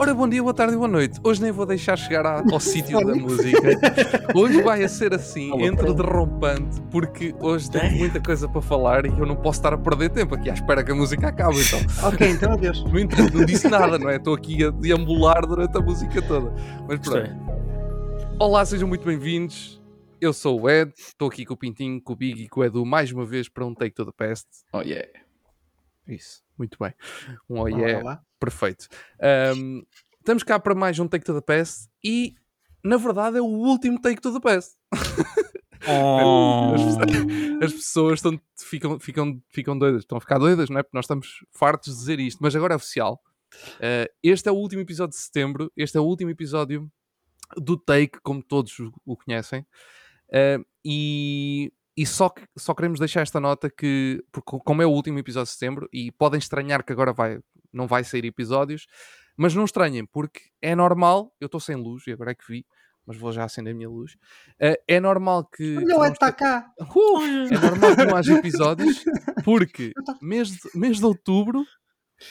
Ora, bom dia, boa tarde e boa noite. Hoje nem vou deixar chegar à- ao sítio da música. Hoje vai a ser assim, entre derrompante, porque hoje tenho muita coisa para falar e eu não posso estar a perder tempo aqui à espera que a música acabe. Então, Ok, então adeus. no entanto, não disse nada, não é? Estou aqui a deambular durante a música toda. Mas pronto. Olá, sejam muito bem-vindos. Eu sou o Ed, estou aqui com o Pintinho, com o Big e com o Edu mais uma vez para um Take to the Past. Oh yeah. Isso, muito bem. Um oh yeah. olá. Perfeito. Ahm, estamos cá para mais um Take to the Past e, na verdade, é o último Take to the Past. Oh. As, pessoas- as pessoas estão, ficam, ficam, ficam doidas, estão a ficar doidas, não é? Porque nós estamos fartos de dizer isto, mas agora é oficial. Ah, este é o último episódio de setembro, este é o último episódio do Take, como todos o, o conhecem. Ah, e e só, que- só queremos deixar esta nota que, porque como é o último episódio de setembro, e podem estranhar que agora vai, não vai sair episódios, mas não estranhem, porque é normal, eu estou sem luz, e agora é que vi, mas vou já acender a minha luz. Ah, é normal que. o não Ed está cá. Uh, é normal que não haja episódios porque mês de, mês de outubro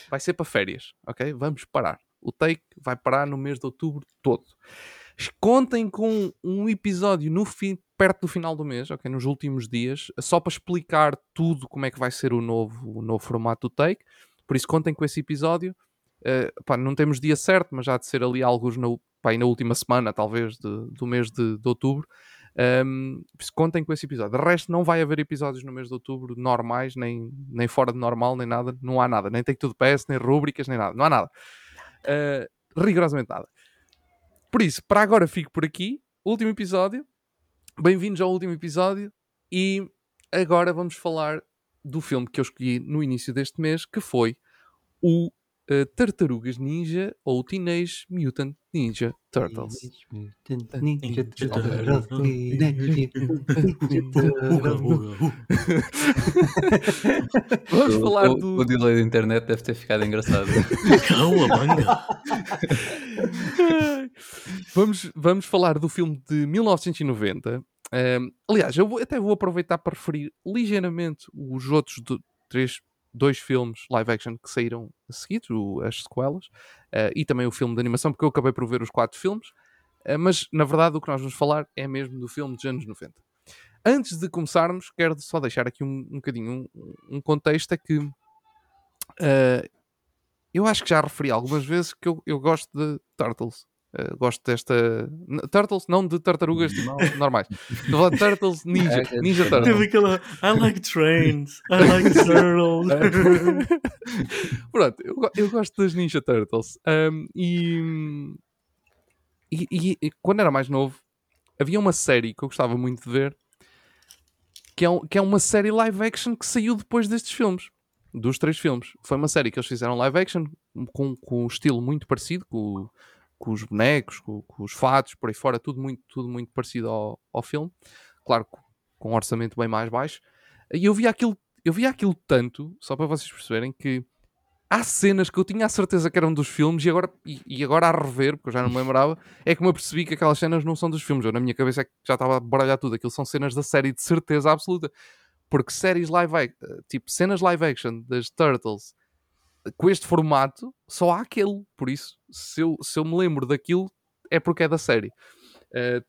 vai ser para férias, ok? Vamos parar. O take vai parar no mês de outubro todo. Contem com um episódio no fim, perto do final do mês, ok? Nos últimos dias, só para explicar tudo como é que vai ser o novo, o novo formato do take. Por isso, contem com esse episódio. Uh, pá, não temos dia certo, mas já há de ser ali alguns na, pá, na última semana, talvez, de- do mês de, de outubro. Um, isso, contem com esse episódio. De resto, não vai haver episódios no mês de outubro normais, nem, nem fora de normal, nem nada. Não há nada. Nem Take Tudo Pass, nem rúbricas, nem nada. Não há nada. Uh, rigorosamente nada. Por isso, para agora fico por aqui. Último episódio. Bem-vindos ao último episódio. E agora vamos falar do filme que eu escolhi no início deste mês, que foi o uh, Tartarugas Ninja ou Teenage Mutant Ninja Turtles. Vamos O- falar do. o delay da internet deve ter ficado engraçado. Vamos, vamos falar do filme de 1990. Ahm, aliás, eu vou- até vou aproveitar para referir ligeiramente os outros do- três, dois filmes live action que saíram a seguir, o- as sequelas, ah, e também o filme de animação, porque eu acabei por ver os quatro filmes. Ah, mas na verdade o que nós vamos falar é mesmo do filme dos anos 90. Antes de começarmos, quero só deixar aqui um, um bocadinho um, um contexto: é que ah, eu acho que já referi algumas vezes que eu, eu gosto de Turtles. Uh, gosto desta. Turtles, não de tartarugas tipo, normais. Estou a Turtles Ninja. Ninja. Turtles. Teve aquela. I like trains. I like turtles. Pronto, eu, eu gosto das Ninja Turtles. Um, e, e, e- e quando era mais novo, havia uma série que eu gostava muito de ver que é, um- que é uma série live action que saiu depois destes filmes. Dos três filmes. Foi uma série que eles fizeram live action com, com um estilo muito parecido, com, com os bonecos, com, com os fatos, por aí fora, tudo muito, tudo muito parecido ao, ao filme. Claro, com, com um orçamento bem mais baixo. E eu via aquilo, eu via aquilo tanto, só para vocês perceberem, que há cenas que eu tinha a certeza que eram dos filmes e agora, e, e agora a rever, porque eu já não me lembrava, é que me apercebi que aquelas cenas não são dos filmes. Eu na minha cabeça é que já estava a baralhar tudo. Aquilo são cenas da série de certeza absoluta. Porque séries live action, tipo cenas live action das Turtles com este formato, só há aquele. Por isso, se eu, se eu me lembro daquilo, é porque é da série. Eh,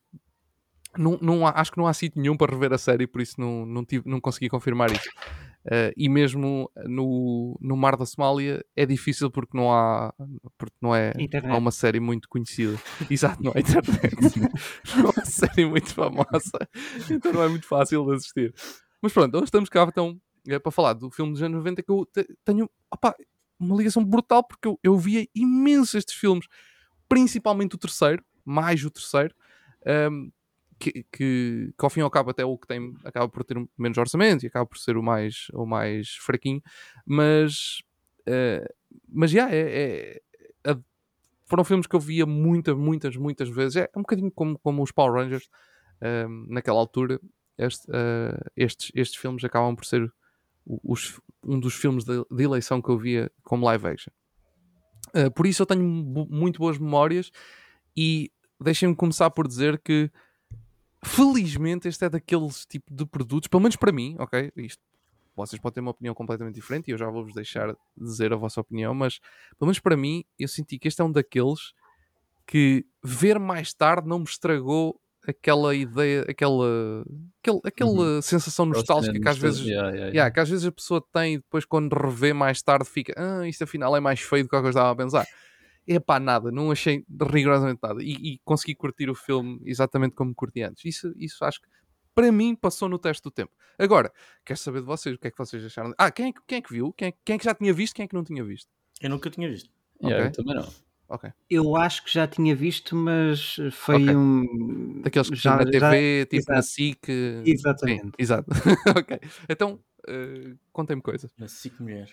não, não há- acho que não há sítio nenhum para rever a série, por isso não, não, tive, não consegui confirmar isso. Eh, e mesmo no, no Mar da Somália é difícil porque não há porque não é Internet. há uma série muito conhecida. Exato, não há internet. não há uma série muito famosa. Então não é muito fácil de assistir. Mas pronto, hoje estamos cá então é, para falar do filme dos anos 90 que eu te- tenho opá, uma ligação brutal porque eu, eu via imenso estes filmes, principalmente o terceiro, mais o terceiro. ehm, que, que, que ao fim e ao cabo até o que tem acaba por ter menos orçamento e acaba por ser o mais, o mais fraquinho, mas eh, mas já é, é- a- foram filmes que eu via muitas, muitas, muitas vezes. É um bocadinho como, como os Power Rangers ehm, naquela altura. Este, eh, estes, estes filmes acabam por ser os- um dos filmes de, de eleição que eu via como live action. Eh, por isso eu tenho muito boas memórias e deixem-me começar por dizer que felizmente este é daqueles tipo de produtos, pelo menos para mim, ok? Isto vocês podem ter uma opinião completamente diferente e eu já vou-vos deixar dizer a vossa opinião, mas pelo menos para mim, eu senti que este é um daqueles que ver mais tarde não me estragou aquela ideia, aquela, aquele, aquela sensação nostálgica que às vezes, Yeah, yeah, yeah. yeah, que às vezes a pessoa tem e depois quando revê mais tarde fica, ah, isto afinal é mais feio do que eu estava a pensar. É pá, nada, não achei rigorosamente nada. E, e consegui curtir o filme exatamente como curti antes. Isso, isso acho que para mim passou no teste do tempo. Agora, quero saber de vocês, o que é que vocês acharam? Ah, quem é, que- quem é que viu? Quem é, quem é que já tinha visto? Quem é que não tinha visto? Eu nunca tinha visto. Yeah, Ok. eu também não. Ok. Eu acho que já tinha visto, mas foi Ok. um. Daqueles que já, já, na já- TV, tipo na exato. SIC. Sim, Exatamente. exato. ok. Então, eh, contem-me coisas. Na SIC Mulher.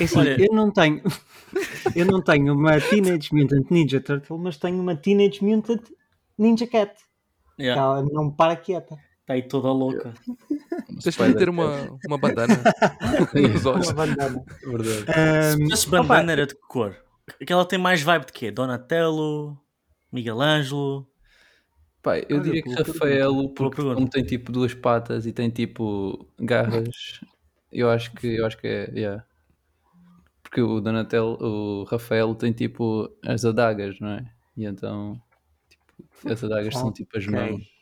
É assim, Olha- eu não tenho. eu não tenho uma Teenage Mutant Ninja Turtle, mas tenho uma Teenage Mutant Ninja Cat. Yeah. Ela não para quieta. Está aí toda louca. Deixa-me ter uma, uma bandana nos olhos. Uma bandana. Verdade. Ahm, Esse opa, bandana era de que cor? Aquela tem mais vibe de quê? Donatello? Miguel Ângelo? Pá, eu Olha, diria que. Rafaelo, porque como tem tipo duas patas e tem tipo garras, eu acho que eu acho que é. Yeah. Porque o Donatello, o Rafael tem tipo as adagas, não é? E então tipo, as adagas são tipo as mãos.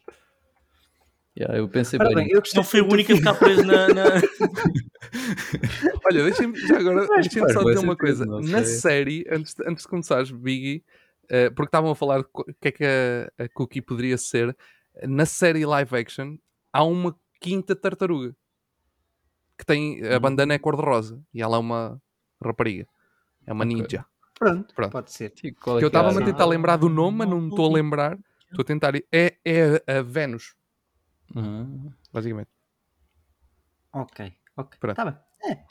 Yeah, eu pensei Ora bem. bem, eu Não foi o único a ficar preso na. na... Olha, deixem-me já agora só dizer uma coisa. não Na sei. série, antes de, antes de começares, Biggie, eh, porque estavam a falar o que é que a, a Cookie poderia ser, na série live action há uma quinta tartaruga que tem a bandana é cor-de-rosa e ela é uma rapariga, é uma Ok. ninja. Pronto, Pronto. pode ser. É Que eu que é a estava-me a área? tentar lembrar do nome, mas não me estou a lembrar. Estou a tentar. É, é a Vênus, Ah, basicamente. Ok, ok. Pronto. Tá bem. É,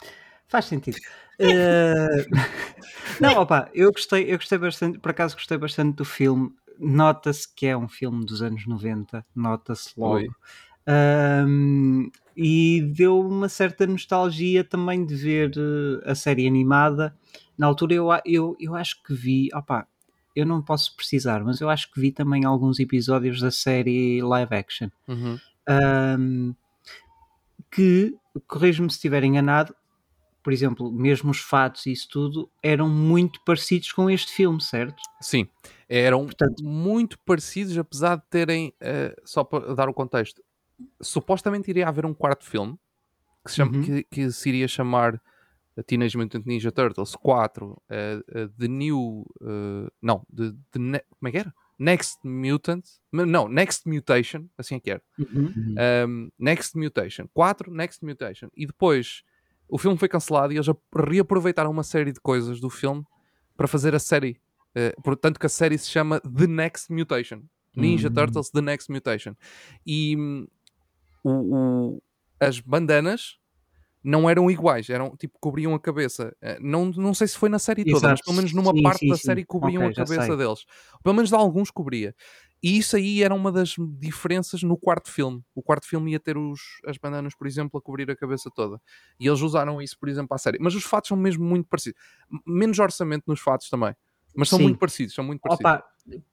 faz sentido. Eh, Não, opa, eu gostei, eu gostei bastante, por acaso gostei bastante do filme. Nota-se que é um filme dos anos 90, nota-se logo. Ahm, e deu uma certa nostalgia também de ver eh, a série animada. Na altura eu, eu, eu acho que vi, opá, eu não posso precisar, mas eu acho que vi também alguns episódios da série live action. Uhum. Ahm, que, corrijo-me se estiver enganado, por exemplo, mesmo os fatos e isso tudo eram muito parecidos com este filme, certo? Sim, eram Portanto- muito parecidos, apesar de terem, eh, só para dar o contexto, supostamente iria haver um quarto filme que se, chama- Uhum. que, que se iria chamar Teenage Mutant Ninja Turtles 4, eh, eh, The New. eh, não, the, the Ne- como é que era? Next Mutant. Não, Next Mutation, assim é que era. Uhum. Um, Next Mutation. 4, Next Mutation. E depois o filme foi cancelado e eles ap- reaproveitaram uma série de coisas do filme para fazer a série. Eh, portanto, que a série se chama The Next Mutation. Ninja Hum. Turtles The Next Mutation. E o- o- as bandanas não eram iguais, eram tipo cobriam a cabeça. Eh, Não, não sei se foi na série toda, mas Exato. pelo menos numa Sim, parte sim, da sim. série cobriam Ok, a cabeça sei. deles. Pelo menos de alguns cobria. E isso aí era uma das diferenças no quarto filme. O quarto filme ia ter os, as bandanas, por exemplo, a cobrir a cabeça toda. E eles usaram isso, por exemplo, à série. Mas os fatos são mesmo muito parecidos. Menos orçamento nos fatos também. Mas são muito parecidos, são muito parecidos. Opa,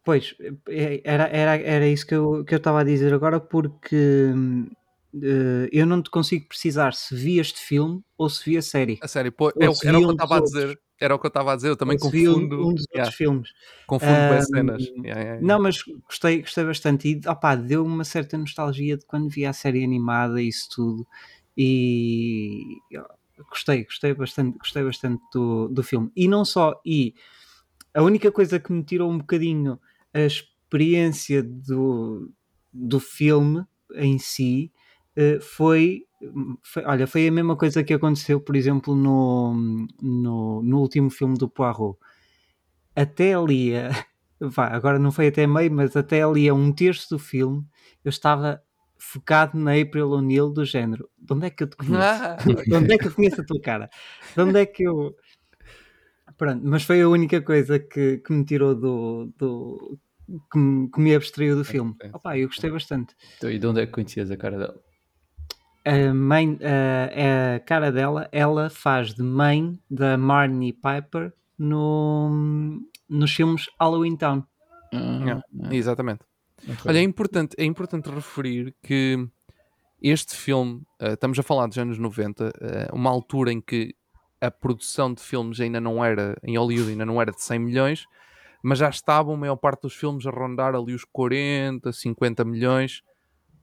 pois, é- era, era, era isso que eu que eu estava a dizer agora, porque hum, eh, eu não te consigo precisar se vi este filme ou se vi a série. A série, pô, é era o que eu estava a outros. dizer. Era o que eu estava a dizer. Eu também confundo. um, dos yeah, outros filmes. confundo com as cenas. Yeah, yeah. Não, mas gostei, gostei bastante e opá, deu uma certa nostalgia de quando vi a série animada e isso tudo. E gostei, gostei bastante, gostei bastante do, do filme. E não só, e a única coisa que me tirou um bocadinho a experiência do, do filme em si foi, foi- olha, foi a mesma coisa que aconteceu, por exemplo, no, no, no último filme do Poirot. Até ali, a- vá, agora não foi até meio, mas até ali a um terço do filme, eu estava focado na April O'Neil do género. De onde é que eu te conheço? Ah, De onde é que eu conheço a tua cara? De onde é que eu. Pronto, mas foi a única coisa que, que me tirou do. do que, me, que me abstraiu do filme. Opa, eu gostei bastante. Então, e de onde é que conhecias a cara dela? A, mãe, a, a cara dela, ela faz de mãe da Marnie Piper no, nos filmes Halloween Town. Ah, Yeah. ah, Exatamente. ok. Olha, é importante, é importante referir que este filme, eh, estamos a falar dos anos 90, eh, uma altura em que a produção de filmes ainda não era, em Hollywood ainda não era de 100 milhões, mas já estavam a maior parte dos filmes a rondar ali os 40, 50 milhões.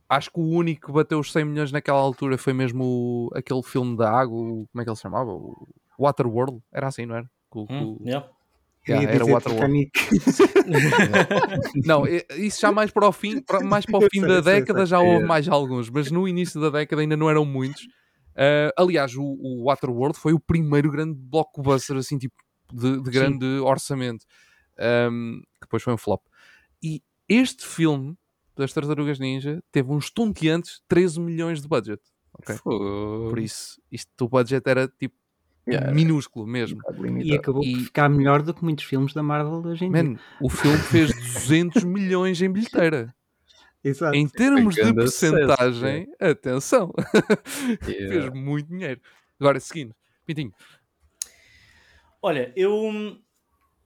Acho que o único que bateu os 100 milhões naquela altura foi mesmo o- aquele filme da água, o- como é que ele se chamava? O Waterworld, era assim, não era? Com- com- Hum, yeah. Yeah, Queria era Waterworld. Não, isso já mais para o fim, para- mais para o fim sei, da década sei. já houve É. mais alguns, mas no início da década ainda não eram muitos. Ah, aliás, o, o Waterworld foi o primeiro grande blockbuster assim, tipo, de, de grande orçamento, Ahm, que depois foi um flop. E este filme das Tartarugas Ninja teve uns tonteantes 13 milhões de budget. ok? Fogo. Por isso, isto, o budget era tipo Yeah, minúsculo mesmo. E acabou E- por ficar melhor do que muitos filmes da Marvel hoje em dia. Man, o filme fez 200 milhões em bilheteira. Exato. Em termos de grande sucesso, atenção, fez Yeah. muito dinheiro. Agora, seguindo, Pintinho, Olha, eu,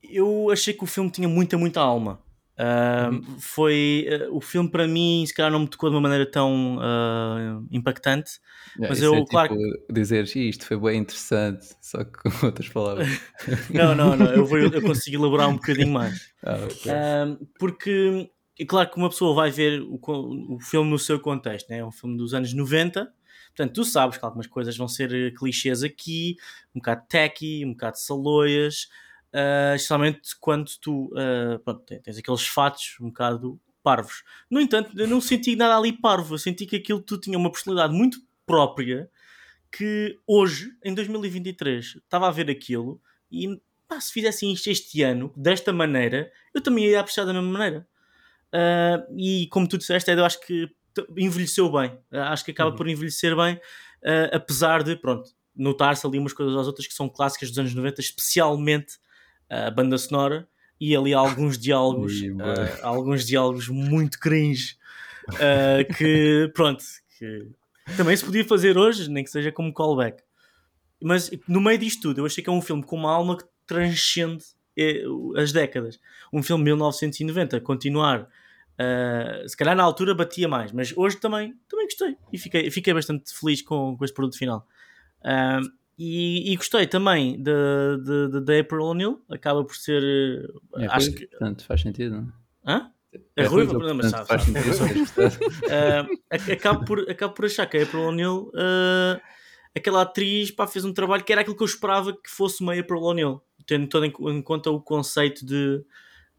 eu achei que o filme tinha muita, muita alma. Uhum. Foi eh, o filme para mim, se calhar não me tocou de uma maneira tão ah, impactante. Yeah, Mas eu, é claro tipo dizer "Ih, isto foi bem interessante, só que com outras palavras. Não, não, não, eu, vou, eu consigo elaborar um bocadinho mais. Ah, ok. Ah, porque é claro que uma pessoa vai ver o, o filme no seu contexto, né? é um filme dos anos 90. Portanto, tu sabes que algumas coisas vão ser clichês aqui, um bocado tacky, um bocado saloias, ah, especialmente quando tu ah, pronto, te- tens aqueles fatos um bocado parvos. No entanto, eu não senti nada ali parvo, eu senti que aquilo tu tinha uma personalidade muito própria que hoje, em 2023, estava a ver aquilo e pá, se fizessem isto este ano, desta maneira, eu também ia apreciar da mesma maneira. Ah, e como tu disseste, eu acho que envelheceu bem. Acho que acaba Uhum. por envelhecer bem, ah, apesar de, pronto, notar-se ali umas coisas às outras que são clássicas dos anos 90, especialmente a banda sonora e ali alguns diálogos, bué. ah, alguns diálogos muito cringe, ah, que, pronto, que também se podia fazer hoje, nem que seja como callback. Mas no meio disto tudo, eu achei que é um filme com uma alma que transcende eh, as décadas. Um filme de 1990, continuar. ah, se calhar na altura batia mais, mas hoje também, também gostei e fiquei, fiquei bastante feliz com, com este produto final. Ah, e, e gostei também da de, de, de April O'Neil, acaba por ser. eh, É acho ruiva, que. portanto, faz sentido, não é? Hã? É ruiva, mas portanto, sabe, faz sabe. Uh, ac- acabo, por, acabo por achar que a April O'Neil, uh, aquela atriz, pá, fez um trabalho que era aquilo que eu esperava que fosse uma April O'Neil, tendo todo em, em conta o conceito de,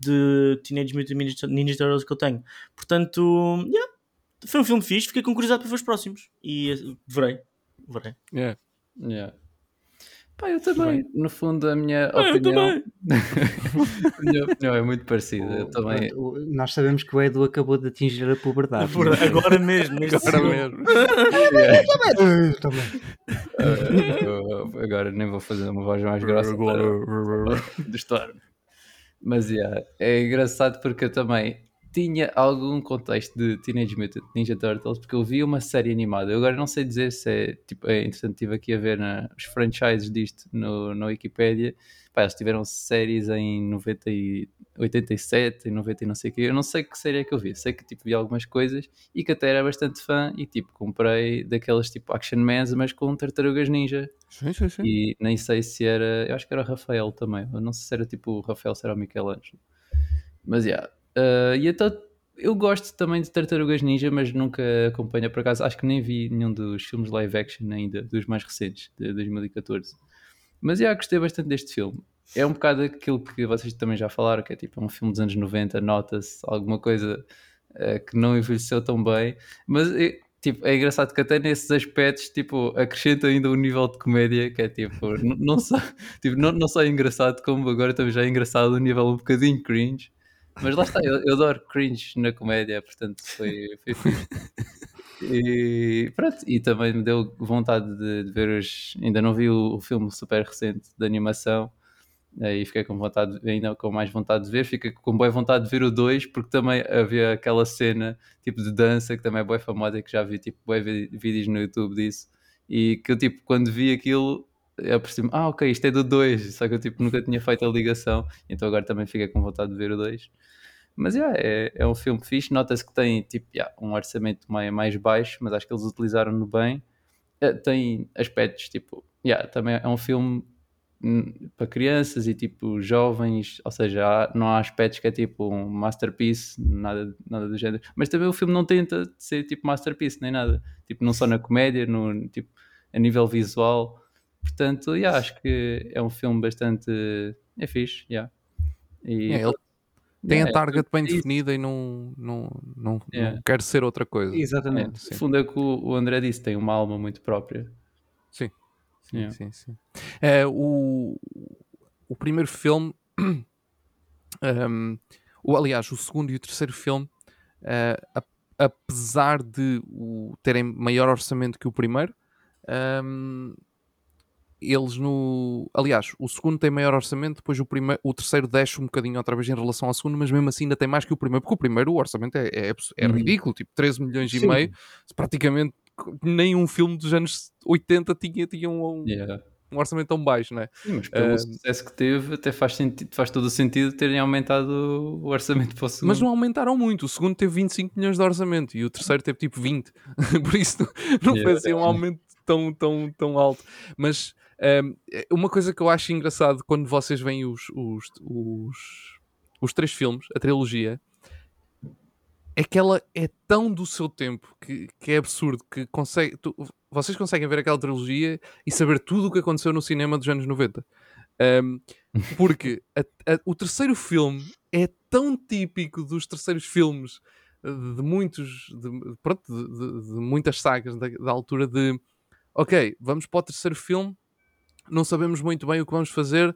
de Teenage Mutant Ninja, Turtles que eu tenho. Portanto, yeah, foi um filme fixe, fiquei com curiosidade para ver os próximos e uh, verei. verei. yeah. Yeah. Pá, eu também, no fundo, a minha eu opinião. também. a minha opinião é muito parecida. Eu também. O- o- Nós sabemos que o Edu acabou de atingir a puberdade. Por- Agora mesmo, neste agora mesmo. Eu também. Uh, eu agora nem vou fazer uma voz mais grossa para distor Mas yeah, é engraçado porque eu também tinha algum contexto de Teenage Mutant Ninja Turtles porque eu vi uma série animada. Eu agora não sei dizer se é, tipo, é interessante, estive aqui a ver na- os franchises disto no, na Wikipedia. Pá, eles tiveram séries em 90 e 87 e 90 e não sei o quê. Eu não sei que série é que eu vi. Sei que tipo, vi algumas coisas e que até era bastante fã e tipo comprei daquelas tipo Action Mans, mas com tartarugas ninja. Sim, sim, sim. E nem sei se era. Eu acho que era o Rafael também. Eu não sei se era tipo o Rafael, se era o Michelangelo. Mas yeah. Uh, e então eu gosto também de Tartarugas Ninja, mas nunca acompanho por acaso. Acho que nem vi nenhum dos filmes live action ainda, dos mais recentes, de 2014. Mas yeah, gostei bastante deste filme. É um bocado aquilo que vocês também já falaram, que é tipo um filme dos anos 90, nota-se alguma coisa uh, que não envelheceu tão bem. Mas tipo, é engraçado que até nesses aspectos tipo, acrescenta ainda um nível de comédia que é tipo, n- não só, tipo, não, não só é engraçado, como agora também já é engraçado o nível um bocadinho cringe. Mas lá está, eu, eu adoro cringe na comédia, portanto foi, foi fixe. E pronto, e também me deu vontade de, de ver os. Ainda não vi o, o filme super recente de animação, aí fiquei com vontade, ainda com mais vontade de ver. Fiquei com boa vontade de ver o 2, porque também havia aquela cena tipo de dança que também é boa famosa e que já vi tipo vi- vídeos no YouTube disso. E que eu tipo, quando vi aquilo, eu percebi ah, ok, isto é do 2, só que eu tipo nunca tinha feito a ligação, então agora também fiquei com vontade de ver o 2. Mas yeah, é, é um filme fixe. Nota-se que tem tipo, yeah, um orçamento mais, mais baixo, mas acho que eles utilizaram-no bem. Eh, tem aspectos tipo, yeah, também é um filme hum, para crianças e tipo jovens, ou seja, há- não há aspectos que é tipo um masterpiece, nada, nada do género. Mas também o filme não tenta ser tipo masterpiece nem nada, tipo não só na comédia, no, tipo, a nível visual. Portanto, yeah, acho que é um filme bastante é fixe, yeah. E, É, ele tem yeah, a target bem isso. definida e não, não, não, Yeah. não quer ser outra coisa. Exatamente. Sim. No fundo é que o, André disse, tem uma alma muito própria. Sim. Sim, Yeah. sim, sim. É, o, o primeiro filme, um, o, aliás, o segundo e o terceiro filme, a- apesar de o- terem maior orçamento que o primeiro, um, eles no. Aliás, o segundo tem maior orçamento, depois o, primeiro, o terceiro desce um bocadinho outra vez em relação ao segundo, mas mesmo assim ainda tem mais que o primeiro, porque o primeiro o orçamento é, é, é Uhum. ridículo, tipo 13 milhões e Sim. meio, praticamente nenhum filme dos anos 80 tinha, tinha um, Yeah. um orçamento tão baixo, não é? Sim, mas pelo Ah, sucesso que teve, até faz, sentido, faz todo o sentido terem aumentado o orçamento para o segundo. Mas não aumentaram muito. O segundo teve 25 milhões de orçamento e o terceiro teve tipo 20. Por isso não, não foi Yeah. assim um aumento tão, tão, tão alto. Mas ehm, é uma coisa que eu acho engraçado quando vocês veem os, os, os, os três filmes, a trilogia, é que ela é tão do seu tempo que, que é absurdo que consegue, tu- vocês conseguem ver aquela trilogia e saber tudo o que aconteceu no cinema dos anos 90. Um, porque a- a- o terceiro filme é tão típico dos terceiros filmes eh, de muitos de, pronto, de, de- de muitas sagas da, da altura de ok, vamos para o terceiro filme não sabemos muito bem o que vamos fazer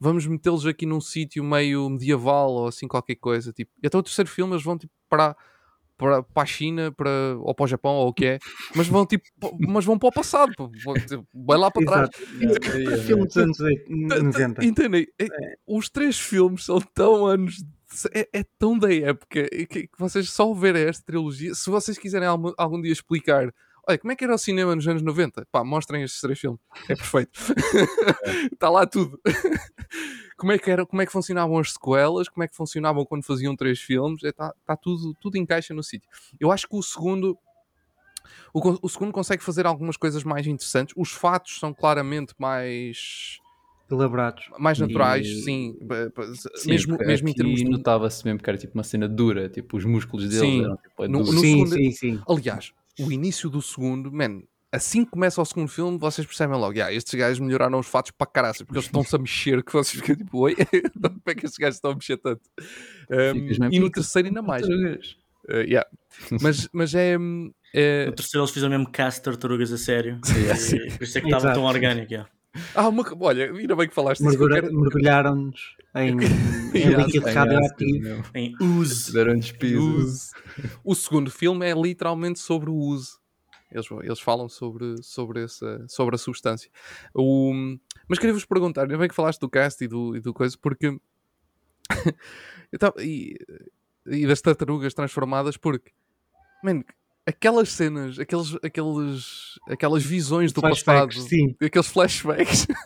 vamos metê-los aqui num sítio meio medieval ou assim qualquer coisa tipo, e até o terceiro filme eles vão tipo para para, para a China para, ou para o Japão ou o que é mas vão tipo mas vão para o passado vão, tipo, vai lá para trás Exato. Yeah, yeah, Filme dos anos 90. Entendem? É- Os três filmes são tão anos. É, é tão da época que, que vocês só verem esta trilogia. Se vocês quiserem algum, algum dia explicar, olha, como é que era o cinema nos anos 90? Pá, mostrem estes três filmes. É perfeito. Está lá tudo. como, é que era, como é que funcionavam as sequelas? Como é que funcionavam quando faziam três filmes? Está tá tudo, tudo encaixa no sítio. Eu acho que o segundo. O, o segundo consegue fazer algumas coisas mais interessantes. Os fatos são claramente mais Elaborados. mais naturais, E- sim, Sim, mesmo, porque mesmo em termos de... notava-se mesmo que era tipo uma cena dura, tipo os músculos deles Sim. eram tipo, é No- no sim, segundo- sim, sim. Aliás, o início do segundo, man, assim que começa o segundo filme, vocês percebem logo, yeah, estes gajos melhoraram os fatos para caraças, porque eles estão-se a mexer, que vocês ficam tipo, oi, como é que estes gajos estão a mexer tanto? Um, mesmo, e no "Ih, que terceiro ainda mais. tartarugas." Uh, yeah. mas, mas é... é- No terceiro eles fizeram mesmo cast tartarugas a sério. Yeah. E por isso é que estava tão orgânico. yeah. Ah, uma... olha, ainda bem que falaste Mergulha- quero- Mergulharam-nos em, em líquido radioativo. Em. Deram-nos pisos. Use. O segundo filme é literalmente sobre o uso. Eles, eles falam sobre, sobre, essa, sobre a substância. O, mas queria vos perguntar, ainda bem que falaste do cast e do, e do coisa, porque. eu tava- e, e das tartarugas transformadas, porque. Man, aquelas cenas, aqueles, aqueles, aquelas visões do Flashbacks, passado, sim. aqueles flashbacks.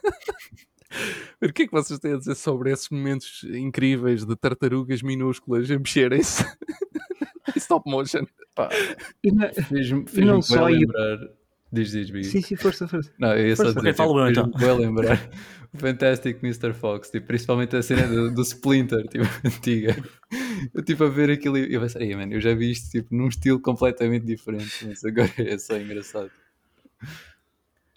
O que é que vocês têm a dizer sobre esses momentos incríveis de tartarugas minúsculas a mexerem-se em stop motion? Pá, Fez-me fez não só ir- lembrar. Diz, diz, Big. Sim, sim, força, força. Não, eu ia só dizer, Ok, fala eu, fez-me então. lembrar Fantastic Mr. Fox, tipo, principalmente a cena do, do Splinter, tipo, antiga. Eu tipo a ver aquilo e eu pensei, "Ei, mano, eu já vi isto tipo, num estilo completamente diferente, mas agora é só engraçado.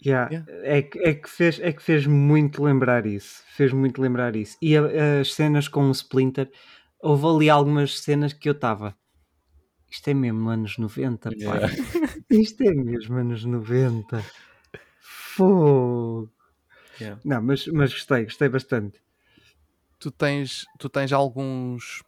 Yeah. Yeah. É, que, é, que fez, é que fez muito lembrar isso. Fez muito lembrar isso. E a- as cenas com o Splinter, houve ali algumas cenas que eu estava. Isto é mesmo anos 90, pá. Yeah. Isto é mesmo anos 90. Fogo. Yeah. Não, mas, mas gostei, gostei bastante. Tu tens, tu tens alguns.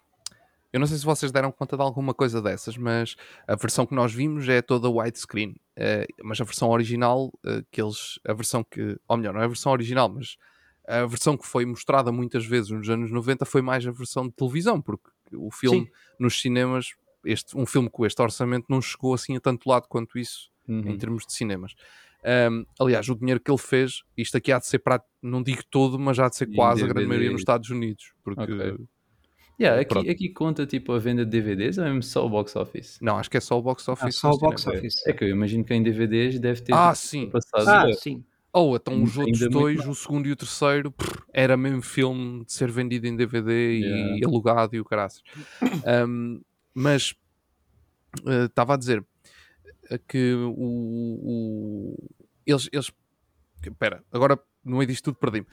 Eu não sei se vocês deram conta de alguma coisa dessas, mas a versão que nós vimos é toda widescreen. Eh, mas a versão original, eh, que eles. A versão que. Ou melhor, não é a versão original, mas a versão que foi mostrada muitas vezes nos anos 90 foi mais a versão de televisão, porque o filme Sim. nos cinemas, este, um filme com este orçamento não chegou assim a tanto lado quanto isso Uhum. em termos de cinemas. Um, aliás, o dinheiro que ele fez, isto aqui há de ser, para, não digo todo, mas há de ser E quase a grande maioria nos Estados Unidos, porque Ok. Yeah, aqui, aqui conta tipo a venda de DVDs ou é mesmo só o box office? Não, acho que é só o box office. Ah, só o box cinema. office. É que eu imagino que em DVDs deve ter Ah, tipo, sim. passado. Ah, sim. Ou então os Ainda outros dois, o segundo e o terceiro, prr, era mesmo filme de ser vendido em DVD e Yeah. alugado e o caraças. Um, mas eh, estava a dizer que o, o- eles, eles Espera, agora no meio disto tudo perdi-me.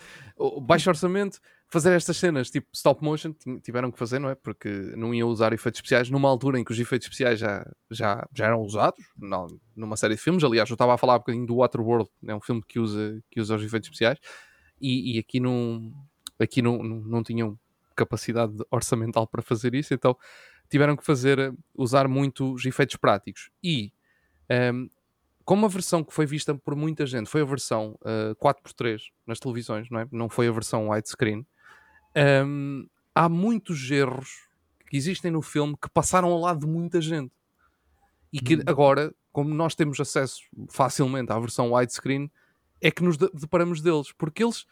Baixo orçamento, fazer estas cenas tipo stop motion, ti- tiveram que fazer, não é? Porque não iam usar efeitos especiais numa altura em que os efeitos especiais já, já, já eram usados não, numa série de filmes. Aliás, eu estava a falar um bocadinho do Waterworld, é um filme que usa, que usa os efeitos especiais, e, e aqui, não, aqui não, não, não tinham capacidade orçamental para fazer isso, então tiveram que fazer, eh, usar muito os efeitos práticos. E ehm, como a versão que foi vista por muita gente foi a versão uh, 4x3 nas televisões, não é? Não foi a versão widescreen. Um, há muitos erros que existem no filme que passaram ao lado de muita gente. E que agora, como nós temos acesso facilmente à versão widescreen, é que nos de- deparamos deles. Porque eles,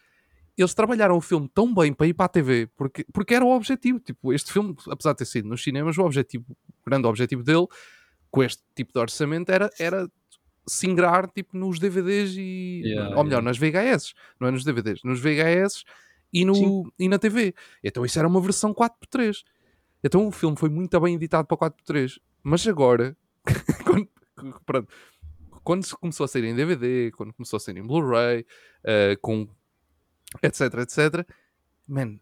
eles trabalharam o filme tão bem para ir para a TV, porque, porque era o objetivo. Tipo, este filme, apesar de ter sido nos cinemas, o objetivo, o grande objetivo dele, com este tipo de orçamento, era, era singrar tipo, nos DVDs e. Yeah, ou melhor, yeah. nas VHS, não é nos DVDs, nos VHS e, no, Sim. e na TV. Então isso era uma versão 4x3. Então o filme foi muito bem editado para 4x3. Mas agora, quando, pronto, quando se começou a sair em DVD, quando começou a sair em Blu-ray, eh, com etc, etc, man,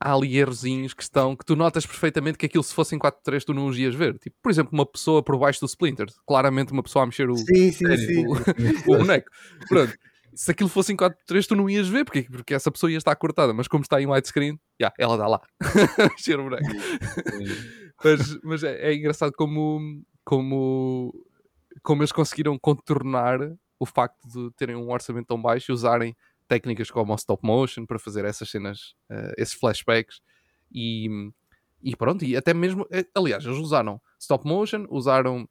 há ali errozinhos que estão que tu notas perfeitamente que aquilo se fosse em 4x3 tu não os ias ver. Tipo, por exemplo, uma pessoa por baixo do Splinter, claramente uma pessoa a mexer o, Sim, sim, sim. o, o boneco. Pronto. Se aquilo fosse em 4x3, tu não ias ver, porque, porque essa pessoa ia estar cortada, mas como está em widescreen, já, ela dá lá. Mexer o boneco. mas mas é, é engraçado como, como, como eles conseguiram contornar o facto de terem um orçamento tão baixo e usarem técnicas como o stop motion para fazer essas cenas, eh, esses flashbacks e, e pronto, e até mesmo, eh, aliás, eles usaram stop motion, usaram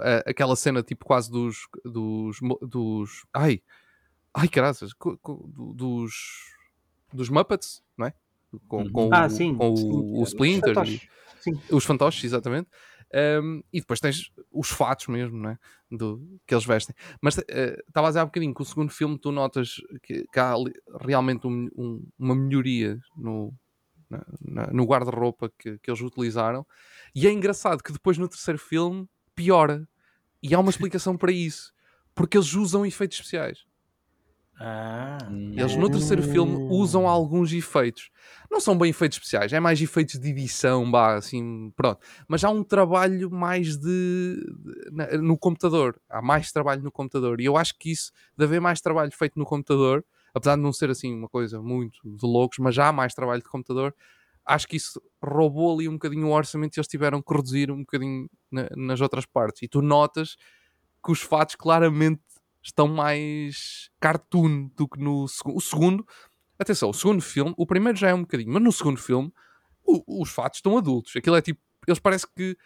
a- aquela cena tipo quase dos dos, dos ai, ai caraças, co- co- do- dos dos Muppets, não é? Com, Uhum. com Ah, o, sim. com o- sim. o Splinter e- Fantoches. Sim. os fantoches, exatamente. Um, e depois tens os fatos mesmo, não é? Do, que eles vestem. Mas eh, estava a dizer há bocadinho que o segundo filme tu notas que, que há realmente um- um- uma melhoria no, no guarda-roupa que, que eles utilizaram. E é engraçado que depois no terceiro filme piora. E há uma explicação para isso. Porque eles usam efeitos especiais. Ah, Eles no terceiro filme usam alguns efeitos. Não são bem efeitos especiais, é mais efeitos de edição, bah, assim, pronto. Mas há um trabalho mais de, de- na- no computador. Há mais trabalho no computador. E eu acho que isso, de haver mais trabalho feito no computador, apesar de não ser assim uma coisa muito de loucos, mas já há mais trabalho de computador, acho que isso roubou ali um bocadinho o orçamento e eles tiveram que reduzir um bocadinho na- nas outras partes. E tu notas que os fatos claramente estão mais cartoon do que no segundo. O segundo, atenção, o segundo filme, o primeiro já é um bocadinho, mas no segundo filme o- os fatos estão adultos. Aquilo é tipo, eles parece que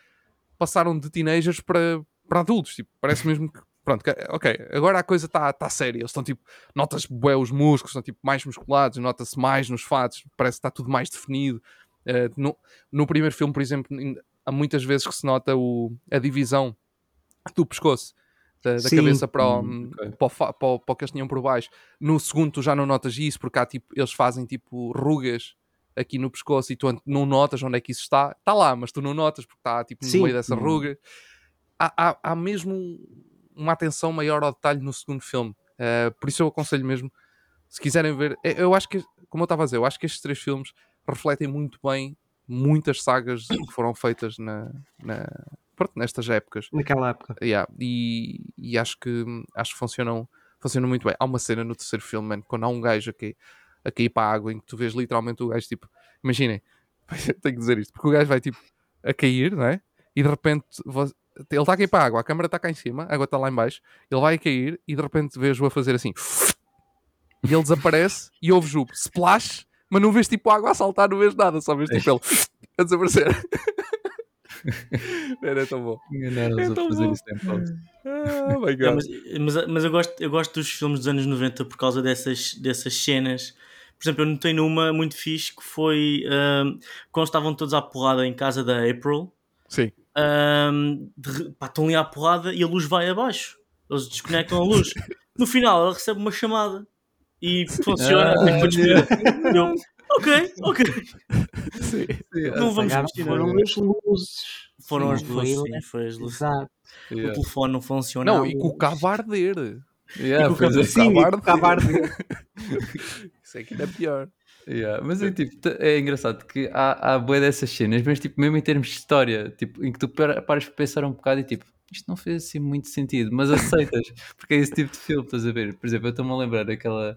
passaram de teenagers para, para adultos. Tipo, parece mesmo que, pronto, ok, agora a coisa está tá séria. Eles estão tipo, notas bué os músculos, estão tipo mais musculados, nota-se mais nos fatos, parece que está tudo mais definido. Eh, no, no primeiro filme, por exemplo, há muitas vezes que se nota o, a divisão do pescoço. Da, da cabeça para o, Hum, ok. para, o, para, o, para o que eles tinham por baixo. No segundo, tu já não notas isso, porque há, tipo, eles fazem tipo rugas aqui no pescoço e tu não notas onde é que isso está. Está lá, mas tu não notas porque está tipo, no Sim. meio dessa Hum. ruga. Há, há, há mesmo uma atenção maior ao detalhe no segundo filme. Eh, por isso eu aconselho mesmo, se quiserem ver, eh, eu acho que, como eu estava a dizer, eu acho que estes três filmes refletem muito bem muitas sagas que foram feitas na, na- pronto, nestas épocas. Naquela época. Yeah, e, e acho que acho que funcionam, funcionam muito bem. Há uma cena no terceiro filme, man, quando há um gajo a cair, a cair para a água em que tu vês literalmente o gajo tipo, imaginem, tenho que dizer isto, porque o gajo vai tipo a cair, não é? E de repente ele está a cair para a água, a câmera está cá em cima, a água está lá em baixo, ele vai a cair e de repente vejo-o a fazer assim e ele desaparece e ouves o splash, mas não vês tipo a água a saltar, não vês nada, só vês tipo ele a desaparecer. Era tão bom. Enganaram-os É a tão fazer bom. isso em pausa. Oh my Não, god. mas, mas, mas eu, gosto, eu gosto dos filmes dos anos 90 por causa dessas, dessas cenas, Por exemplo, eu notei numa muito fixe que foi ahm, quando estavam todos à porrada em casa da April. Sim. ahm, de- pá, estão ali à porrada e a luz vai abaixo. Eles desconectam a luz. No final, ela recebe uma chamada e funciona. Ah, e ok, ok. Sim. Não vamos foram as luzes. Foram Sim, as foi luzes, sim, foi as luzes. Exato. O Yeah. telefone não funciona. Não, e com o cabo a arder. Yeah, E com o pois é. Sim, e Acabar com o acabar de... Isso é que ainda é pior. Yeah, Mas é, tipo, é engraçado que há, há boé dessas cenas, mas tipo, mesmo em termos de história, tipo, em que tu par- paras para pensar um bocado e tipo, isto não fez assim muito sentido, mas aceitas, porque é esse tipo de filme, estás a ver? Por exemplo, eu estou-me a lembrar daquela.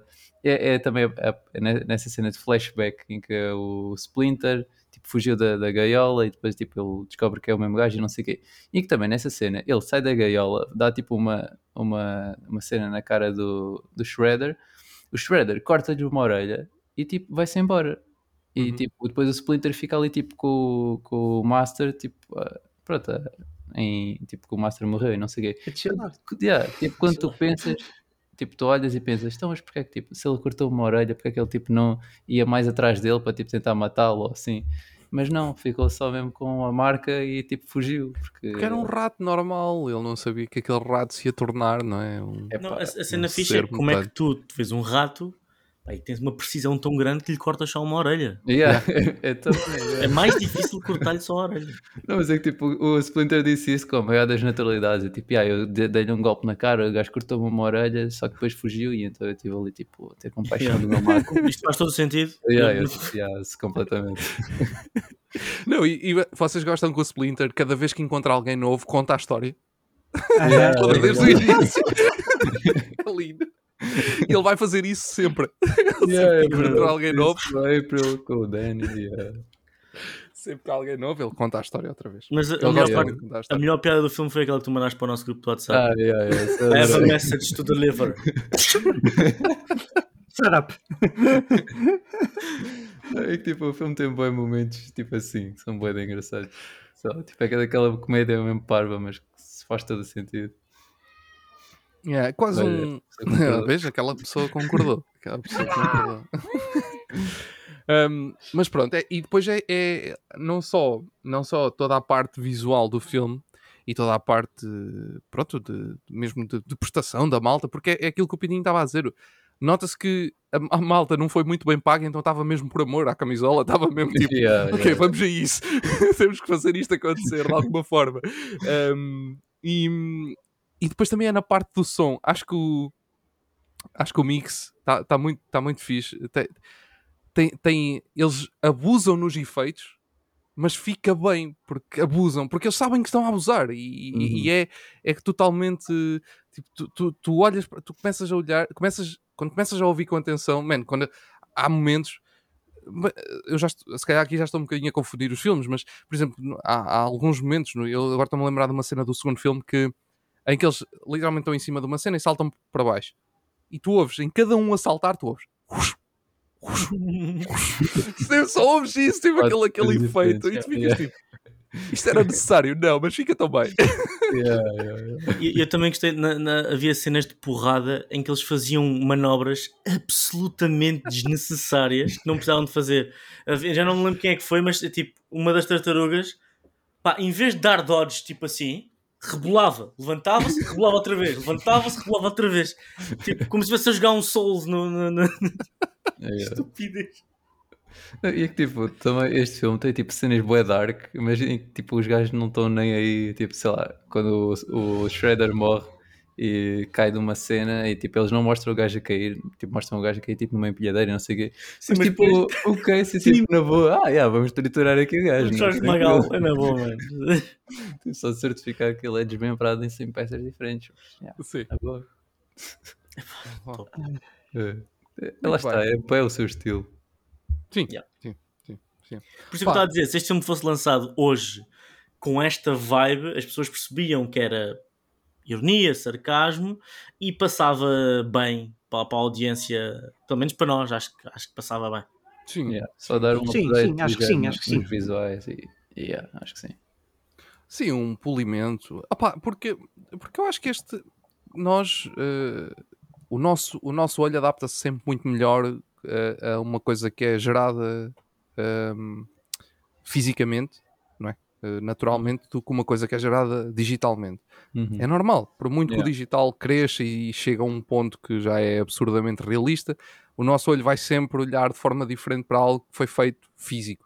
É, é também a- a- é ne- nessa cena de flashback em que o Splinter tipo, fugiu da, da gaiola e depois tipo, ele descobre que é o mesmo gajo e não sei o quê. E que também nessa cena ele sai da gaiola, dá tipo uma, uma, uma cena na cara do, do Shredder, o Shredder corta-lhe uma orelha e tipo vai-se embora. E Uhum. tipo, depois o Splinter fica ali tipo com, o- com o Master, tipo, pronto, em, tipo, que o Master morreu e não sei o quê. Yeah, tipo, quando tu pensas, tipo, tu olhas e pensas, então, mas porque é que, tipo, se ele cortou uma orelha, porque é que ele, tipo, não ia mais atrás dele para, tipo, tentar matá-lo ou assim? Mas não, ficou só mesmo com a marca e, tipo, fugiu. Porque, Porque era um rato normal, ele não sabia que aquele rato se ia tornar, não é? Um... Não, a, a cena um fixa é como é que tu, tu vês um rato e tens uma precisão tão grande que lhe cortas só uma orelha. Yeah, é também, yeah. É mais difícil cortar-lhe só a orelha. Não, mas é que tipo, o Splinter disse isso com a maior das naturalidades. É tipo, yeah, eu de- dei-lhe um golpe na cara, o gajo cortou-me uma orelha, só que depois fugiu e então eu estive ali tipo, a ter compaixão Yeah. do meu mago. Isto faz todo sentido. yeah, eu, yeah, completamente. Não, e, e vocês gostam que o Splinter, cada vez que encontra alguém novo, conta a história. Yeah, Toda desde o yeah. início. é lindo. E ele vai fazer isso sempre. Ele Yeah, sempre que encontra bro. alguém novo, April com o Danny. Yeah. sempre que há alguém novo, ele conta a história outra vez. Mas a, a melhor parte- a a melhor piada do filme foi aquela que tu mandaste para o nosso grupo do WhatsApp. Ah, yeah, yeah, é I have a verdade. message to deliver. Shut up. É que tipo, o filme tem bons momentos, tipo assim, que são bem engraçados. Só, tipo, é aquela comédia mesmo parva, mas que se faz todo o sentido. É, quase Olha, um. Veja, aquela pessoa concordou. Aquela pessoa concordou. Um, mas pronto, é- e depois é, é não, só, não só toda a parte visual do filme e toda a parte, pronto, de, mesmo de, de prestação da malta, porque é, é aquilo que o Pininho estava a dizer. Nota-se que a, a malta não foi muito bem paga, então estava mesmo por amor à camisola, estava mesmo tipo, Yeah, ok, yeah. vamos a isso. Temos que fazer isto acontecer de alguma forma. Um, e, e depois também é na parte do som. Acho que o, acho que o mix está tá muito, tá muito fixe. Tem, tem, tem- eles abusam nos efeitos, mas fica bem, porque abusam, porque eles sabem que estão a abusar. E, Uhum. e é, é que totalmente. Tipo, tu, tu, tu olhas, tu começas a olhar, começas, quando começas a ouvir com atenção, man, quando há momentos eu já estou, se calhar aqui já estou um bocadinho a confundir os filmes, mas por exemplo, há, há alguns momentos, eu agora estou-me a lembrar de uma cena do segundo filme que, em que eles literalmente estão em cima de uma cena e saltam para baixo. E tu ouves, em cada um a saltar, tu ouves. Você só ouves isso, tipo aquele, aquele efeito, e tu ficas tipo. Isto era necessário, não, mas fica tão bem. Yeah, yeah, yeah. E eu também gostei, na- na- havia cenas de porrada em que eles faziam manobras absolutamente desnecessárias que não precisavam de fazer. Já não me lembro quem é que foi, mas tipo, uma das tartarugas, pá, em vez de dar dodge tipo assim, rebolava, levantava-se, rebolava outra vez, levantava-se, rebolava outra vez, tipo, como se estivesse a jogar um Souls no, no, no... Yeah. estupidez. E é que tipo, também este filme tem tipo cenas bué dark, imagina que tipo os gajos não estão nem aí, tipo, sei lá, quando o, o Shredder morre e cai de uma cena e tipo eles não mostram o gajo a cair, tipo mostram o gajo a cair tipo numa empilhadeira e não sei o quê. Mas, mas tipo, o Casey Sim. tipo na boa, ah, yeah, vamos triturar aqui o gajo. não Jorge. Magal, é na boa, mano. Tipo, Só de certificar que ele é desmembrado em 100 peças diferentes. Yeah, Sim. na boa. É. É, Lá está, bem. é, é o seu estilo. Sim, Yeah. sim, sim, sim. Por isso que eu estava a dizer, se este filme fosse lançado hoje com esta vibe, as pessoas percebiam que era ironia, sarcasmo e passava bem para, para a audiência, pelo menos para nós, acho, que- acho que passava bem. Sim. Yeah, Só dar um Sim, sim, acho que sim, nos- acho que sim. visuais e, yeah, acho que sim. Sim, um polimento. Opá, porque, porque eu acho que este. Nós. eh, o, nosso, o nosso olho adapta-se sempre muito melhor a, a uma coisa que é gerada um, fisicamente, é? Uh, naturalmente, do que uma coisa que é gerada digitalmente. Uhum. É normal, por muito que Yeah. o digital cresça e chegue a um ponto que já é absurdamente realista, o nosso olho vai sempre olhar de forma diferente para algo que foi feito físico.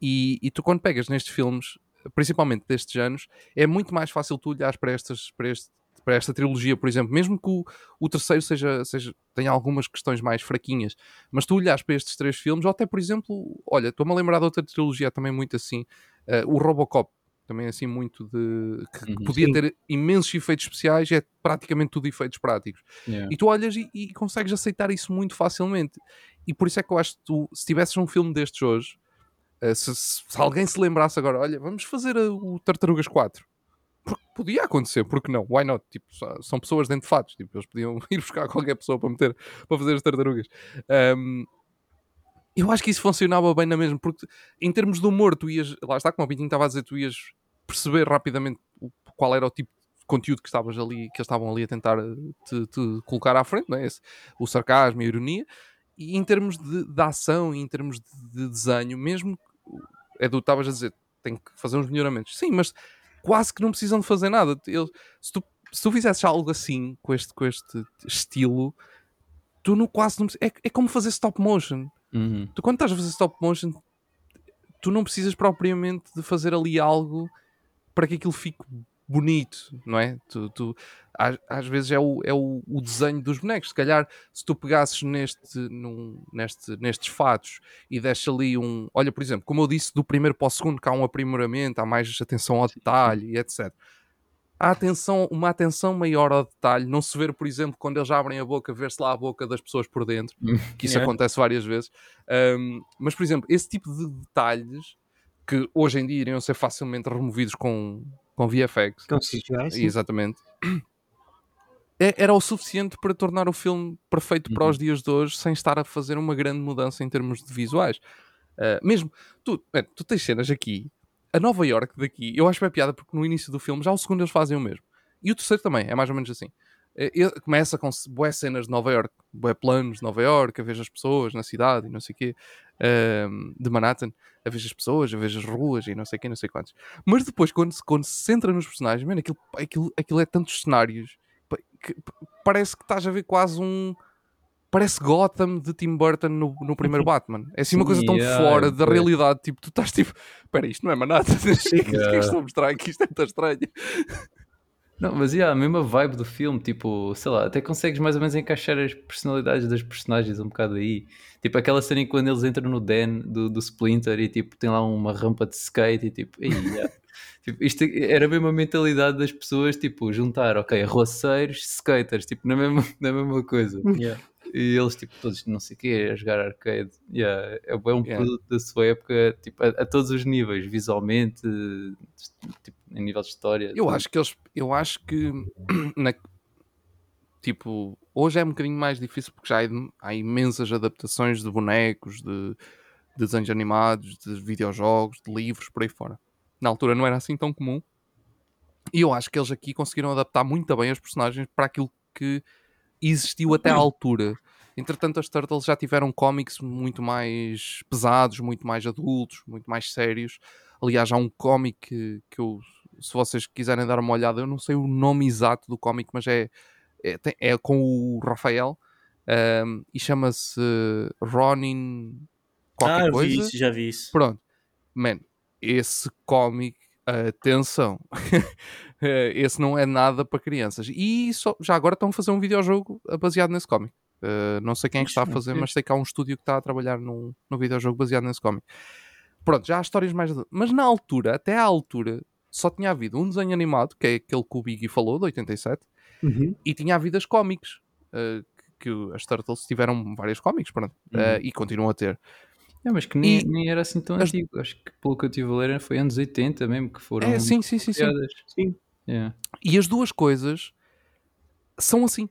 E, e tu, quando pegas nestes filmes, principalmente destes anos, é muito mais fácil tu olhares para, estas, para, este, para esta trilogia, por exemplo, mesmo que o, o terceiro seja, seja, tenha algumas questões mais fraquinhas, mas tu olhares para estes três filmes, ou até, por exemplo, olha, estou-me a lembrar de outra trilogia também muito assim, eh, o Robocop, também assim muito de... que, Uhum. podia Sim. ter imensos efeitos especiais, é praticamente tudo efeitos práticos. Yeah. E tu olhas e, e consegues aceitar isso muito facilmente. E por isso é que eu acho que tu, se tivesses um filme destes hoje, eh, se, se- alguém se lembrasse agora, olha, vamos fazer eh, o Tartarugas 4. Porque podia acontecer, porque não? Why not? Tipo, são pessoas dentro de fatos, tipo, eles podiam ir buscar qualquer pessoa para meter para fazer as tartarugas. Ahm, eu acho que isso funcionava bem na mesma, porque em termos de humor, tu ias, lá está, como o Pintinho estava a dizer, tu ias perceber rapidamente qual era o tipo de conteúdo que estavas ali, que eles estavam ali a tentar eh, te, te colocar à frente, não é? Esse, o sarcasmo, a ironia, e em termos de, de ação em termos de, de desenho, mesmo é do que estavas a dizer, tem que fazer uns melhoramentos. Sim, mas quase que não precisam de fazer nada. Se, tu, se tu fizesses algo assim, com este, com este estilo, tu não quase não é, é como fazer stop motion. Uhum. Tu quando estás a fazer stop motion, tu não precisas propriamente de fazer ali algo para que aquilo fique bonito, não é? Tu, tu- às, às vezes é, o, é o, o desenho dos bonecos. Se calhar, se tu pegasses neste, num- neste, nestes fatos e deixes ali um. Olha, por exemplo, como eu disse, do primeiro para o segundo, que há um aprimoramento, há mais atenção ao detalhe e etc. Há atenção, uma atenção maior ao detalhe. Não se ver, por exemplo, quando eles abrem a boca, ver-se lá a boca das pessoas por dentro, que isso Yeah. acontece várias vezes. Um, mas, por exemplo, esse tipo de detalhes que hoje em dia iriam ser facilmente removidos com, com VFX. Com CGI. Exatamente. É- Era o suficiente para tornar o filme perfeito para Uhum. os dias de hoje, sem estar a fazer uma grande mudança em termos de visuais. Uh, mesmo, tu, man, tu tens cenas aqui, a Nova York daqui, eu acho bem piada porque no início do filme, já o segundo eles fazem o mesmo. E o terceiro também, é mais ou menos assim. Eh, ele começa com boas cenas de Nova York, bué planos de Nova York, a ver as pessoas na cidade e não sei o quê, um, de Manhattan, a ver as pessoas, a ver as ruas e não sei quê, não sei quantos. Mas depois, quando se, quando se centra nos personagens, mano, aquilo, aquilo, aquilo é tantos cenários que parece que estás a ver quase um. Parece Gotham de Tim Burton no, no primeiro Batman. É assim uma coisa tão yeah, fora da é. realidade. Tipo, tu estás tipo, espera, isto não é Manhattan. O é que- é que Yeah. estão a mostrar aqui? Isto é tão estranho. Não, mas yeah, a mesma vibe do filme, tipo, sei lá, até consegues mais ou menos encaixar as personalidades das personagens um bocado aí. Tipo, aquela cena em que quando eles entram no den do, do Splinter e tipo, tem lá uma rampa de skate e tipo, "Ei, yeah." Tipo, isto era a mesma mentalidade das pessoas, tipo, juntar, ok, roceiros, skaters, tipo, na mesma, na mesma coisa. Yeah. E eles, tipo, todos não sei o quê, a jogar arcade. Yeah, é um Yeah. produto da sua época, tipo, a, a todos os níveis, visualmente, tipo, em nível de história. Eu tudo. acho que eles. Eu acho que. na- tipo, hoje é um bocadinho mais difícil porque já há imensas adaptações de bonecos, de, de desenhos animados, de videojogos, de livros, por aí fora. Na altura não era assim tão comum. E eu acho que eles aqui conseguiram adaptar muito bem os personagens para aquilo que existiu até à altura. Entretanto, as Turtles já tiveram cómics muito mais pesados, muito mais adultos, muito mais sérios. Aliás, há um cómic que, que eu, se vocês quiserem dar uma olhada, eu não sei o nome exato do cómic, mas é, é, é com o Rafael ahm, e chama-se Ronin qualquer ah, eu coisa. vi isso, já vi isso. Pronto, man, esse cómic, atenção, esse não é nada para crianças. E só- já agora estão a fazer um videojogo eh, baseado nesse cómic. Eh, não sei quem é que está a fazer, mas sei que há um estúdio que está a trabalhar num, num videojogo baseado nesse cómic. Pronto, já há histórias mais. Mas na altura, até à altura, só tinha havido um desenho animado, que é aquele que o Biggie falou, de 87, Uhum. e tinha havido as cómics. eh, que, que as Turtles tiveram vários cómics, pronto, eh, Uhum. e continuam a ter. É, mas que nem, E- nem era assim tão as- antigo. Acho que pelo que eu tive a ler foi anos 80 mesmo que foram É, sim, sim, sim, sim. criadas. Sim. Yeah. E as duas coisas são assim.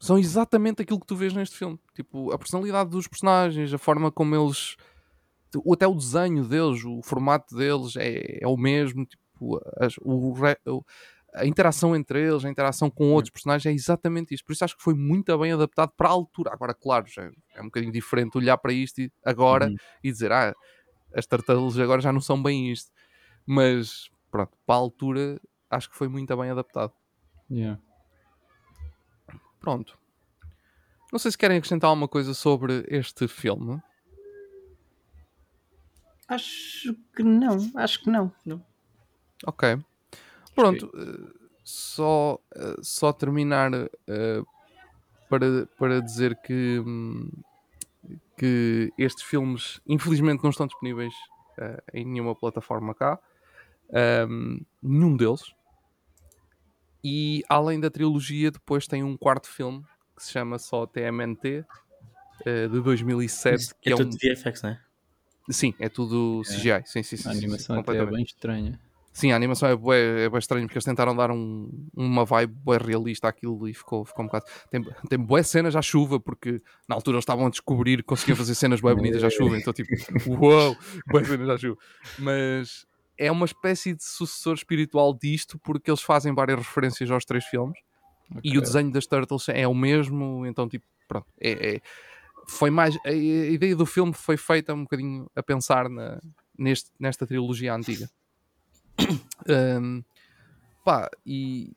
São exatamente aquilo que tu vês neste filme. Tipo, a personalidade dos personagens, a forma como eles. Até o desenho deles, o formato deles é, é o mesmo. Tipo, as- o, a interação entre eles, a interação com outros personagens é exatamente isto. Por isso acho que foi muito bem adaptado para a altura. Agora, claro, já é um bocadinho diferente olhar para isto e- agora Uhum. e dizer, ah, as tartarugas agora já não são bem isto. Mas, pronto, para a altura acho que foi muito bem adaptado. Yeah. Pronto. Não sei se querem acrescentar alguma coisa sobre este filme. Acho que não, acho que não. Ok. Pronto. eh, só, eh, só terminar eh, para, para dizer que, hum, que estes filmes infelizmente não estão disponíveis em nenhuma plataforma cá. Ahm, nenhum deles. E além da trilogia, depois tem um quarto filme que se chama só TMNT eh, de 2007. que é é tudo um... VFX, não é? Sim, é tudo CGI. Sim, sim, sim, A sim, sim, animação até é bem estranha. Sim, a animação é é bué estranho porque eles tentaram dar um, uma vibe bué realista àquilo e ficou, ficou um bocado. Tem, tem bué cenas à chuva porque na altura eles estavam a descobrir que conseguiam fazer cenas bué bonitas à chuva, então tipo, uau, bué cenas à chuva. Mas é uma espécie de sucessor espiritual disto porque eles fazem várias referências aos três filmes e o desenho das Turtles é o mesmo, então tipo, pronto, é, é- foi mais a, a ideia do filme foi feita um bocadinho a pensar na, neste, nesta trilogia antiga. Um, pá, e,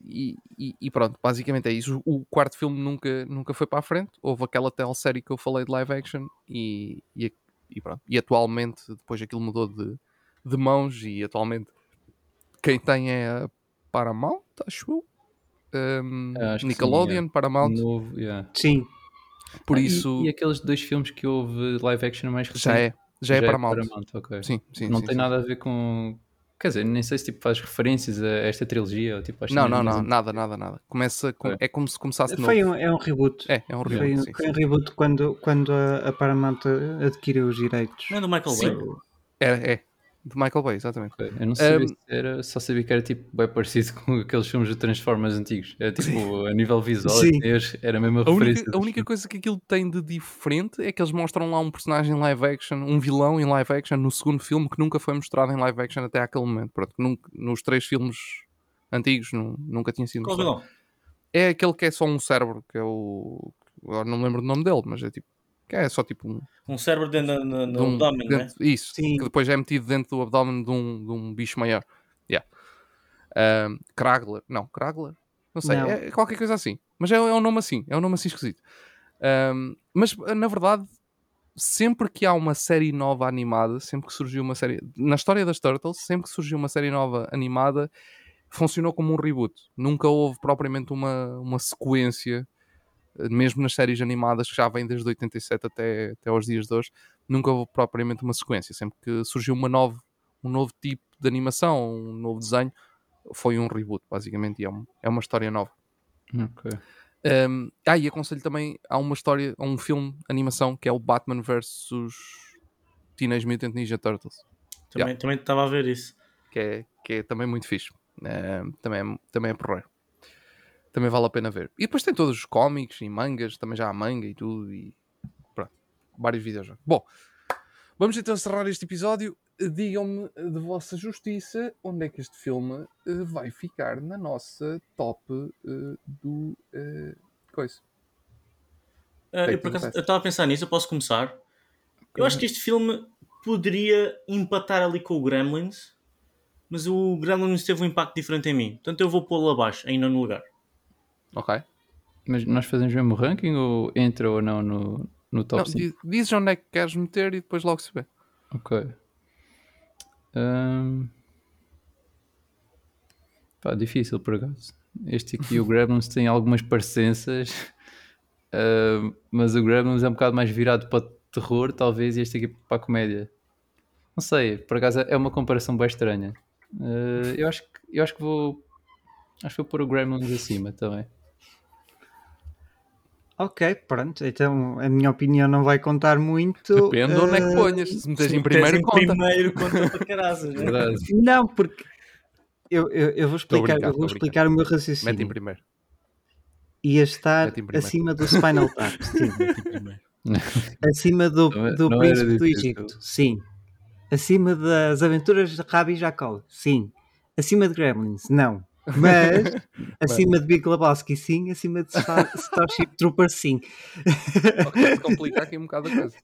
e- e- pronto, basicamente é isso. O quarto filme nunca, nunca foi para a frente. Houve aquela telesérie que eu falei de live action e, e, e pronto. E atualmente, depois aquilo mudou de, de mãos e atualmente quem tem é a Paramount, acho eu. Um, Ah, acho que sim, Nickelodeon, Paramount. Novo, yeah. Sim, Por Ah, e- isso E, aqueles dois filmes que houve live action mais já é, já, é Paramount. ok. Sim, sim, não sim, tem sim. nada a ver com. Quer dizer, nem sei se tipo, faz referências a esta trilogia ou tipo Não, não, mais não, nada, nada, nada. Começa com- Ok. é como se começasse de novo. foi um, é um reboot. É, é um Foi, reboot. um- sim, foi sim. um reboot quando, quando a, a Paramount adquiriu os direitos. Não é do Michael. Bay? É, é. De Michael Bay, exatamente. Ok, Eu não sabia Um, se era, só sabia que era tipo bem parecido com aqueles filmes de Transformers antigos. Era tipo, a nível visual, Sim. era a mesma A referência. única, a única coisa que aquilo tem de diferente é que eles mostram lá um personagem em live action, um vilão em live action no segundo filme que nunca foi mostrado em live action até aquele momento. Pronto, que nunca- nos três filmes antigos nu- nunca tinha sido Qual mostrado. vilão? É aquele que é só um cérebro, que é o. Agora não me lembro do nome dele, mas é tipo. Que é só tipo um. Um cérebro dentro do no, de um- abdômen, não é? dentro- Isso, Sim. que depois é metido dentro do abdômen de um, de um bicho maior. Yeah. Um, Kragler, não, Kragler? Não sei, Não. é qualquer coisa assim. Mas é, é um nome assim, é um nome assim esquisito. Um, mas na verdade, sempre que há uma série nova animada, sempre que surgiu uma série. Na história das Turtles, sempre que surgiu uma série nova animada, funcionou como um reboot. Nunca houve propriamente uma, uma sequência, mesmo nas séries animadas que já vêm desde 87 até, até aos dias de hoje, nunca houve propriamente uma sequência. Sempre que surgiu uma nova, um novo tipo de animação, um novo desenho, foi um reboot, basicamente, e é, um- é uma história nova. Ok. Um, ah, e aconselho também, há uma história, há um filme, animação, que é o Batman vs Teenage Mutant Ninja Turtles, Também também estava a ver isso. que é, que é também muito fixe. Um, também, é, também é porreiro. Também vale a pena ver. E depois tem todos os cómics e mangas, também já há manga e tudo, e pronto, vários videojogos. Bom, vamos então encerrar este episódio. Digam-me de vossa justiça onde é que este filme eh, vai ficar na nossa top eh, do eh, coisa. Eu por acaso eu estava a pensar nisso, eu posso começar. Eu acho que este filme poderia empatar ali com o Gremlins, mas o Gremlins teve um impacto diferente em mim. Portanto, eu vou pô-lo abaixo, em nono lugar. Ok? Mas nós fazemos mesmo o ranking ou entra ou não no, no top Não, 5? di- dizes onde é que queres meter e depois logo se vê. Ok. Ahm. Pá, difícil por acaso. Este aqui, o Gremlins, tem algumas parecenças, ahm, mas o Gremlins é um bocado mais virado para terror, talvez, e este aqui para a comédia. Não sei, por acaso é uma comparação bem estranha. Ah, eu, acho que, eu acho que vou. Acho que vou pôr o Gremlins acima também. Ok, pronto. Então a minha opinião não vai contar muito. Depende de onde é que eh, ponhas. Se meteres em primeiro, em conta. primeiro, conta para caraças. né? Verdade. Não, porque eu, eu, eu vou explicar, eu vou explicar o meu Mete em raciocínio. primeiro. Ia estar acima do Spinal Tap, sim. acima do, é- do não Príncipe do. Egito, sim. Acima das aventuras de Rabi Jacob, sim. Acima de Gremlins, não. Mas acima de Big Lebowski sim, acima de Star- Starship Troopers sim. Ok, complica aqui um bocado a coisa.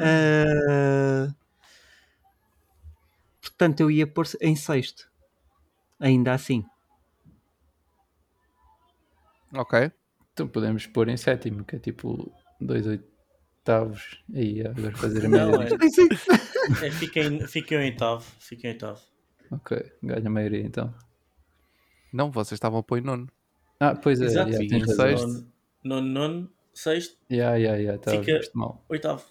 Ah, portanto, eu ia pôr em sexto. Ainda assim. Ok. Então podemos pôr em sétimo, que é tipo dois oitavos. Aí, agora fazer a Não, média. é, é, fica, em, fica em oitavo. Fica em oitavo. Ok, ganha a maioria então. Não, vocês estavam a pôr em nono. Ah, pois é, Exato. yeah, tens razão. sexto. Nono, nono, nono, sexto, Yeah, yeah, yeah, tá, Fica- mal. oitavo.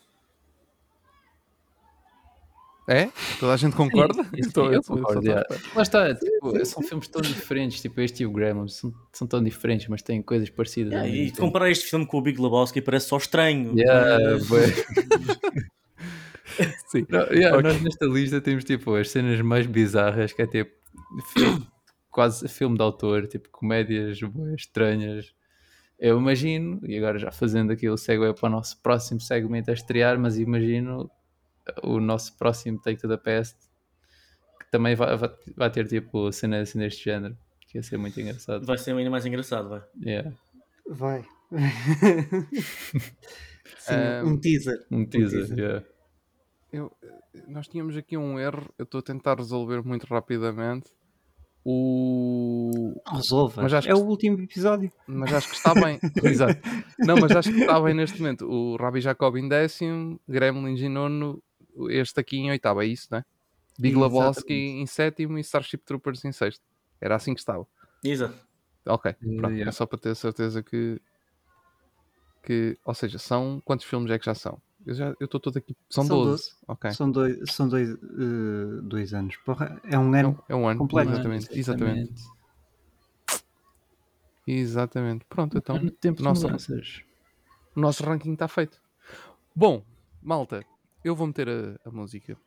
É? Toda a gente concorda? Isso, Estou- eu concordo, estou yeah. Lá está, tipo, são filmes tão diferentes, tipo este e o Gremlins, são, são tão diferentes, mas têm coisas parecidas. Yeah, ao e tempo. comparar este filme com o Big Lebowski parece só estranho. Yeah. Sim. Não, yeah, Ok. Nós nesta lista temos tipo as cenas mais bizarras, que é tipo quase filme de autor, tipo comédias estranhas. Eu imagino, e agora já fazendo aqui o segue para o nosso próximo segmento a estrear, mas imagino o nosso próximo Take to the Past, que também vai, vai, vai ter tipo cenas assim deste género, que ia ser muito engraçado. Vai ser ainda mais engraçado, vai. Yeah. Vai. Sim, Ah, um teaser. Um teaser, teaser. yeah. Eu- nós tínhamos aqui um erro, eu estou a tentar resolver muito rapidamente. O... Resolva. Mas acho é que- o último episódio. Mas acho que está bem. Exato. Não, mas acho que está bem neste momento. O Rabi Jacob em décimo, Gremlins em nono, este aqui em oitavo, é isso, né? Big. Lebowski em sétimo e Starship Troopers em sexto. Era assim que estava. Exato. Ok, pronto. Yeah. É só para ter certeza que. que ou seja, são. Quantos filmes é que já são? Eu já- eu estou todo aqui. São, São 12. Ok. São dois, são dois, eh, dois anos. Porra, é um É ano. um, é um ano. completo. Exatamente. Exatamente. Exatamente. Pronto, então. No tempo de. O nosso ranking está feito. Bom, malta, eu vou meter a, a música.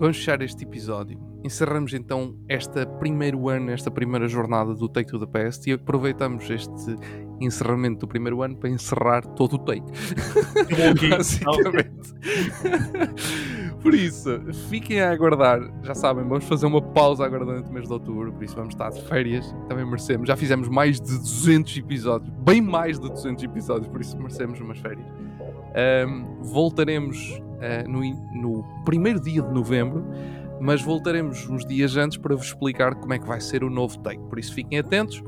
Vamos fechar este episódio. Encerramos então este primeiro ano, esta primeira jornada do Take to the Past e aproveitamos este encerramento do primeiro ano para encerrar todo o take. Basicamente. por isso, fiquem a aguardar. Já sabem, vamos fazer uma pausa agora durante o mês de outubro, por isso vamos estar de férias. Também merecemos. Já fizemos mais de 200 episódios, bem mais de 200 episódios, por isso merecemos umas férias. Ahm, voltaremos ah, no, in- no primeiro dia de novembro, mas voltaremos uns dias antes para vos explicar como é que vai ser o novo take. Por isso fiquem atentos.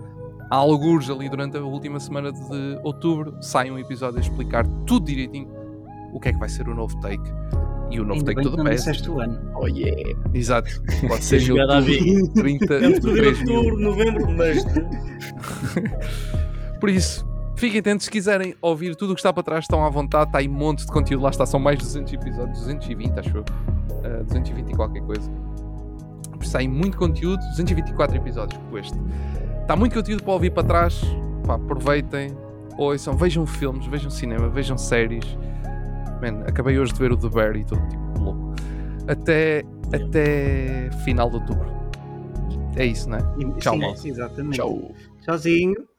Há alguns ali durante a última semana de outubro sai um episódio a explicar tudo direitinho o que é que vai ser o novo take. E o novo Ainda take todo pé. disseste o ano. Oh yeah! Exato. Pode ser em outubro, 30 Entre de outubro, 3000. outubro, novembro, mas. Por isso, fiquem atentos. Se quiserem ouvir tudo o que está para trás, estão à vontade. Está aí um monte de conteúdo. Lá está, são mais de 200 episódios. 220, acho eu. Uh, 220 e qualquer coisa. Por isso, há aí muito conteúdo. 224 episódios com este. Está muito conteúdo para ouvir para trás. Pá, aproveitem. Ouçam, vejam filmes, vejam cinema, vejam séries. Man, acabei hoje de ver o The Bear e estou tipo louco. Até, até final de outubro. É isso, né? Tchau, sim, malta. Exatamente. Tchau! Tchauzinho.